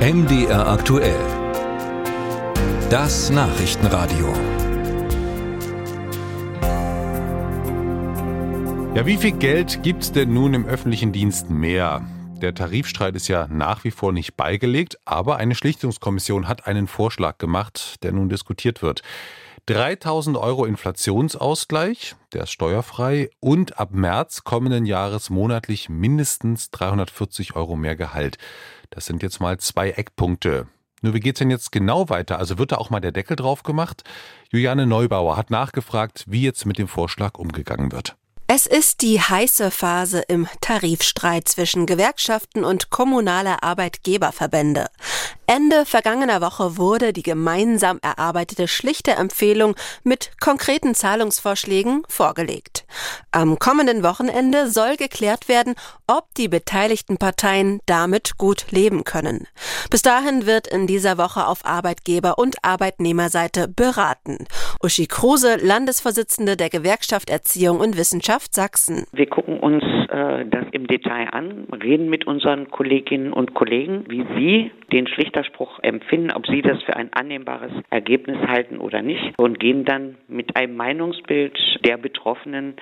MDR aktuell. Das Nachrichtenradio. Ja, wie viel Geld gibt's denn nun im öffentlichen Dienst mehr? Der Tarifstreit ist ja nach wie vor nicht beigelegt, aber eine Schlichtungskommission hat einen Vorschlag gemacht, der nun diskutiert wird. 3000 Euro Inflationsausgleich, der ist steuerfrei und ab März kommenden Jahres monatlich mindestens 340 Euro mehr Gehalt. Das sind jetzt mal zwei Eckpunkte. Nur wie geht's denn jetzt genau weiter? Also wird da auch mal der Deckel drauf gemacht? Juliane Neubauer hat nachgefragt, wie jetzt mit dem Vorschlag umgegangen wird. Es ist die heiße Phase im Tarifstreit zwischen Gewerkschaften und kommunaler Arbeitgeberverbände. Ende vergangener Woche wurde die gemeinsam erarbeitete schlichte Empfehlung mit konkreten Zahlungsvorschlägen vorgelegt. Am kommenden Wochenende soll geklärt werden, ob die beteiligten Parteien damit gut leben können. Bis dahin wird in dieser Woche auf Arbeitgeber- und Arbeitnehmerseite beraten. Uschi Kruse, Landesvorsitzende der Gewerkschaft Erziehung und Wissenschaft Sachsen. Wir gucken uns äh, das im Detail an, reden mit unseren Kolleginnen und Kollegen, wie sie den Schlichterspruch empfinden, ob sie das für ein annehmbares Ergebnis halten oder nicht und gehen dann mit einem Meinungsbild der Betroffenen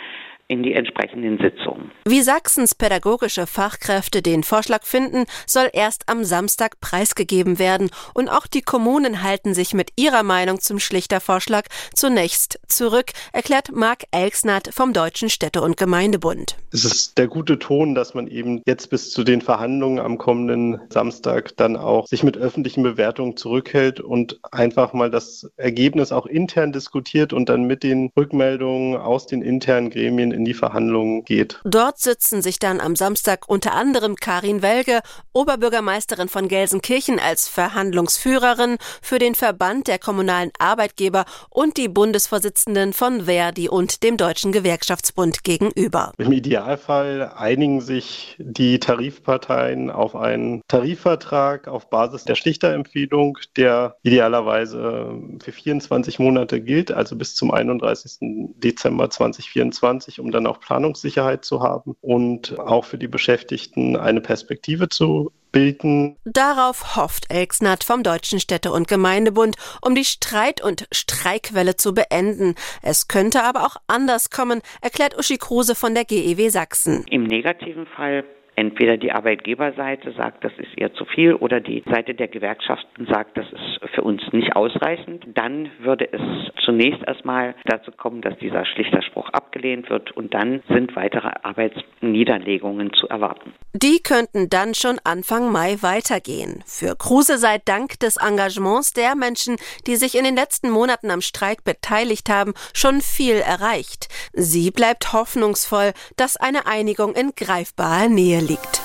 in die entsprechenden Sitzungen. Wie Sachsens pädagogische Fachkräfte den Vorschlag finden, soll erst am Samstag preisgegeben werden und auch die Kommunen halten sich mit ihrer Meinung zum Schlichtervorschlag zunächst zurück, erklärt Marc Elksnath vom Deutschen Städte- und Gemeindebund. Es ist der gute Ton, dass man eben jetzt bis zu den Verhandlungen am kommenden Samstag dann auch sich mit öffentlichen Bewertungen zurückhält und einfach mal das Ergebnis auch intern diskutiert und dann mit den Rückmeldungen aus den internen Gremien in die Verhandlungen geht. Dort sitzen sich dann am Samstag unter anderem Karin Welge, Oberbürgermeisterin von Gelsenkirchen als Verhandlungsführerin für den Verband der kommunalen Arbeitgeber und die Bundesvorsitzenden von Verdi und dem Deutschen Gewerkschaftsbund gegenüber. Im Idealfall einigen sich die Tarifparteien auf einen Tarifvertrag auf Basis der Schlichterempfehlung, der idealerweise für 24 Monate gilt, also bis zum 31. Dezember 2024, um um dann auch Planungssicherheit zu haben und auch für die Beschäftigten eine Perspektive zu bilden. Darauf hofft Elksnath vom Deutschen Städte- und Gemeindebund, um die Streit- und Streikwelle zu beenden. Es könnte aber auch anders kommen, erklärt Uschi Kruse von der GEW Sachsen. Im negativen Fall entweder die Arbeitgeberseite sagt, das ist ihr zu viel oder die Seite der Gewerkschaften sagt, das ist für uns nicht ausreichend, dann würde es zunächst erstmal dazu kommen, dass dieser Schlichterspruch abgelehnt wird und dann sind weitere Arbeitsniederlegungen zu erwarten. Die könnten dann schon Anfang Mai weitergehen. Für Kruse sei Dank des Engagements der Menschen, die sich in den letzten Monaten am Streik beteiligt haben, schon viel erreicht. Sie bleibt hoffnungsvoll, dass eine Einigung in greifbarer Nähe liegt.